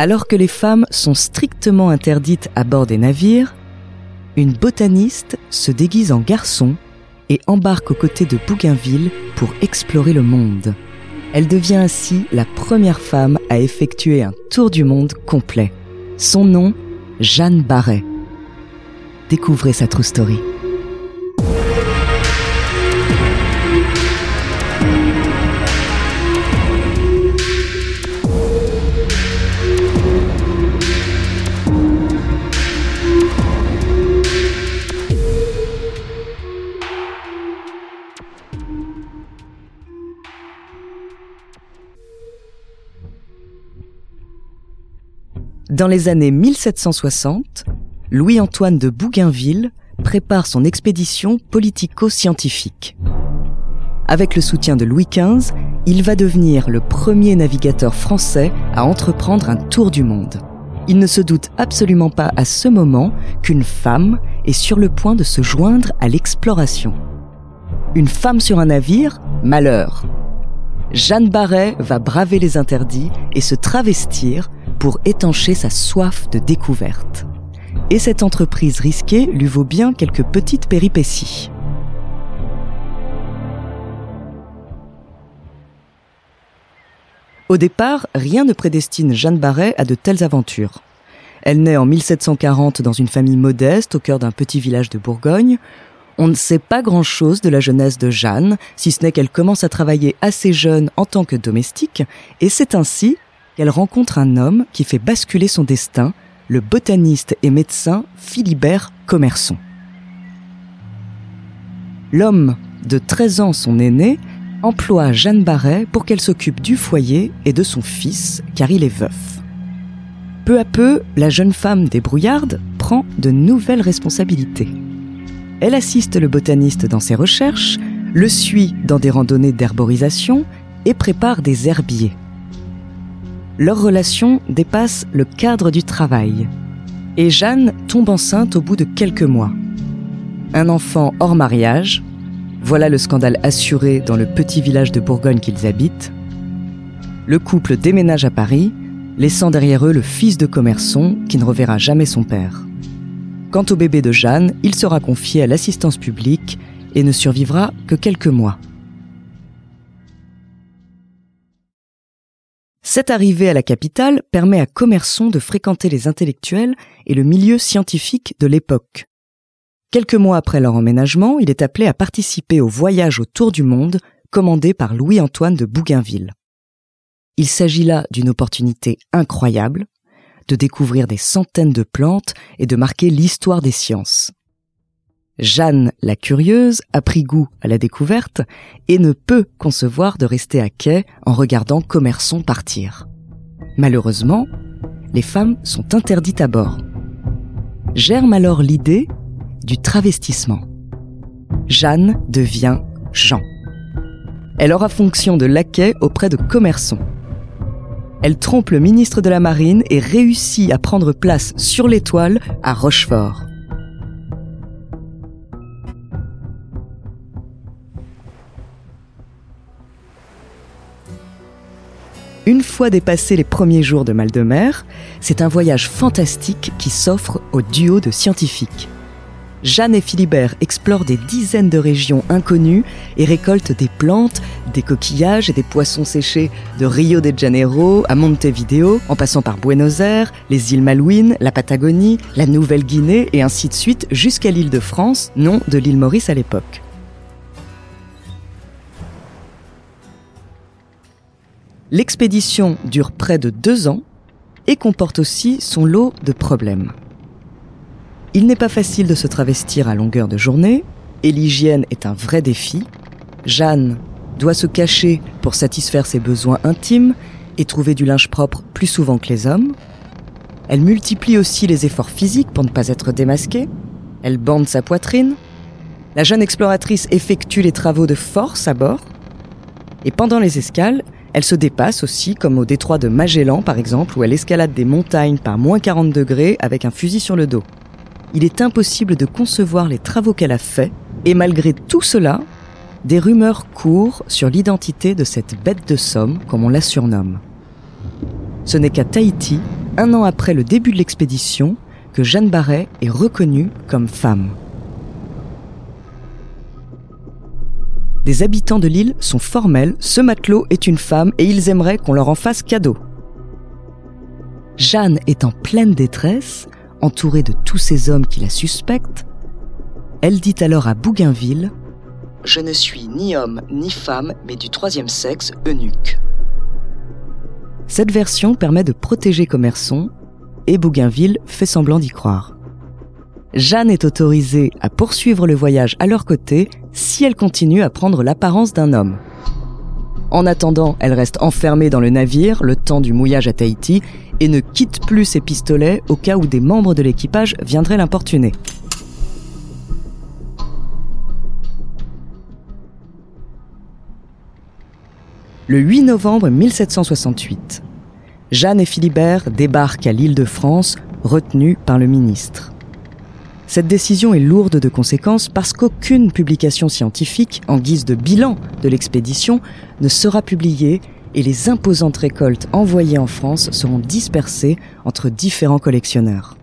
Alors que les femmes sont strictement interdites à bord des navires, une botaniste se déguise en garçon et embarque aux côtés de Bougainville pour explorer le monde. Elle devient ainsi la première femme à effectuer un tour du monde complet. Son nom, Jeanne Barret. Découvrez sa true story. Dans les années 1760, Louis-Antoine de Bougainville prépare son expédition politico-scientifique. Avec le soutien de Louis XV, il va devenir le premier navigateur français à entreprendre un tour du monde. Il ne se doute absolument pas à ce moment qu'une femme est sur le point de se joindre à l'exploration. Une femme sur un navire Malheur. Jeanne Barret va braver les interdits et se travestir pour étancher sa soif de découverte. Et cette entreprise risquée lui vaut bien quelques petites péripéties. Au départ, rien ne prédestine Jeanne Barret à de telles aventures. Elle naît en 1740 dans une famille modeste au cœur d'un petit village de Bourgogne. On ne sait pas grand-chose de la jeunesse de Jeanne, si ce n'est qu'elle commence à travailler assez jeune en tant que domestique, et c'est ainsi qu'elle rencontre un homme qui fait basculer son destin, le botaniste et médecin Philibert Commerson. L'homme, de 13 ans son aîné, emploie Jeanne Barret pour qu'elle s'occupe du foyer et de son fils, car il est veuf. Peu à peu, la jeune femme débrouillarde prend de nouvelles responsabilités. Elle assiste le botaniste dans ses recherches, le suit dans des randonnées d'herborisation et prépare des herbiers leur relation dépasse le cadre du travail. Et Jeanne tombe enceinte au bout de quelques mois. Un enfant hors mariage, voilà le scandale assuré dans le petit village de Bourgogne qu'ils habitent. Le couple déménage à Paris, laissant derrière eux le fils de commerçon qui ne reverra jamais son père. Quant au bébé de Jeanne, il sera confié à l'assistance publique et ne survivra que quelques mois. Cette arrivée à la capitale permet à Commerson de fréquenter les intellectuels et le milieu scientifique de l'époque. Quelques mois après leur emménagement, il est appelé à participer au voyage autour du monde commandé par Louis-Antoine de Bougainville. Il s'agit là d'une opportunité incroyable de découvrir des centaines de plantes et de marquer l'histoire des sciences. Jeanne, la curieuse, a pris goût à la découverte et ne peut concevoir de rester à quai en regardant Commerçon partir. Malheureusement, les femmes sont interdites à bord. Germe alors l'idée du travestissement. Jeanne devient Jean. Elle aura fonction de laquais auprès de Commerçon. Elle trompe le ministre de la Marine et réussit à prendre place sur l'étoile à Rochefort. Une fois dépassés les premiers jours de mal de mer, c'est un voyage fantastique qui s'offre au duo de scientifiques. Jeanne et Philibert explorent des dizaines de régions inconnues et récoltent des plantes, des coquillages et des poissons séchés de Rio de Janeiro à Montevideo, en passant par Buenos Aires, les îles Malouines, la Patagonie, la Nouvelle-Guinée et ainsi de suite jusqu'à l'île de France, nom de l'île Maurice à l'époque. L'expédition dure près de deux ans et comporte aussi son lot de problèmes. Il n'est pas facile de se travestir à longueur de journée, et l'hygiène est un vrai défi. Jeanne doit se cacher pour satisfaire ses besoins intimes et trouver du linge propre plus souvent que les hommes. Elle multiplie aussi les efforts physiques pour ne pas être démasquée. Elle bande sa poitrine. La jeune exploratrice effectue les travaux de force à bord. Et pendant les escales, elle se dépasse aussi, comme au détroit de Magellan par exemple, où elle escalade des montagnes par moins 40 degrés avec un fusil sur le dos. Il est impossible de concevoir les travaux qu'elle a faits, et malgré tout cela, des rumeurs courent sur l'identité de cette bête de somme, comme on la surnomme. Ce n'est qu'à Tahiti, un an après le début de l'expédition, que Jeanne Barret est reconnue comme femme. Des habitants de l'île sont formels, ce matelot est une femme et ils aimeraient qu'on leur en fasse cadeau. Jeanne est en pleine détresse, entourée de tous ces hommes qui la suspectent. Elle dit alors à Bougainville Je ne suis ni homme ni femme, mais du troisième sexe, eunuque. Cette version permet de protéger Commerçon et Bougainville fait semblant d'y croire. Jeanne est autorisée à poursuivre le voyage à leur côté si elle continue à prendre l'apparence d'un homme. En attendant, elle reste enfermée dans le navire le temps du mouillage à Tahiti et ne quitte plus ses pistolets au cas où des membres de l'équipage viendraient l'importuner. Le 8 novembre 1768, Jeanne et Philibert débarquent à l'île de France, retenus par le ministre. Cette décision est lourde de conséquences parce qu'aucune publication scientifique, en guise de bilan de l'expédition, ne sera publiée et les imposantes récoltes envoyées en France seront dispersées entre différents collectionneurs.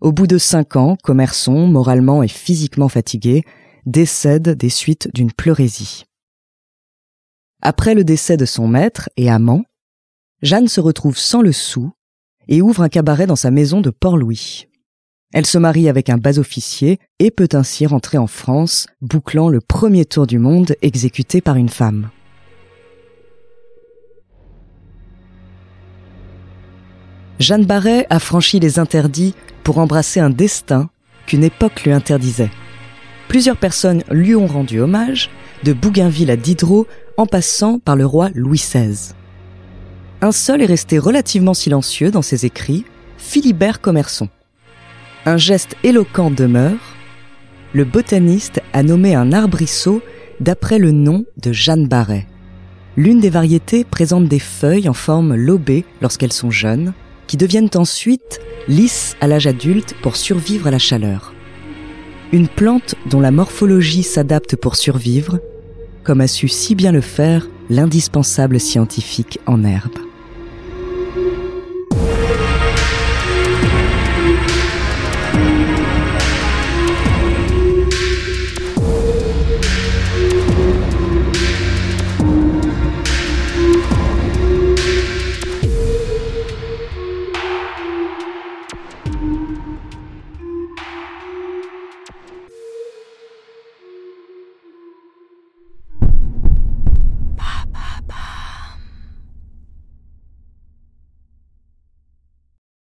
Au bout de cinq ans, Commerçon, moralement et physiquement fatigué, décède des suites d'une pleurésie. Après le décès de son maître et amant, Jeanne se retrouve sans le sou et ouvre un cabaret dans sa maison de Port-Louis. Elle se marie avec un bas-officier et peut ainsi rentrer en France, bouclant le premier tour du monde exécuté par une femme. Jeanne Barret a franchi les interdits pour embrasser un destin qu'une époque lui interdisait. Plusieurs personnes lui ont rendu hommage, de Bougainville à Diderot, en passant par le roi Louis XVI un seul est resté relativement silencieux dans ses écrits, Philibert Commerson. Un geste éloquent demeure. Le botaniste a nommé un arbrisseau d'après le nom de Jeanne Barret. L'une des variétés présente des feuilles en forme lobée lorsqu'elles sont jeunes, qui deviennent ensuite lisses à l'âge adulte pour survivre à la chaleur. Une plante dont la morphologie s'adapte pour survivre, comme a su si bien le faire l'indispensable scientifique en herbe.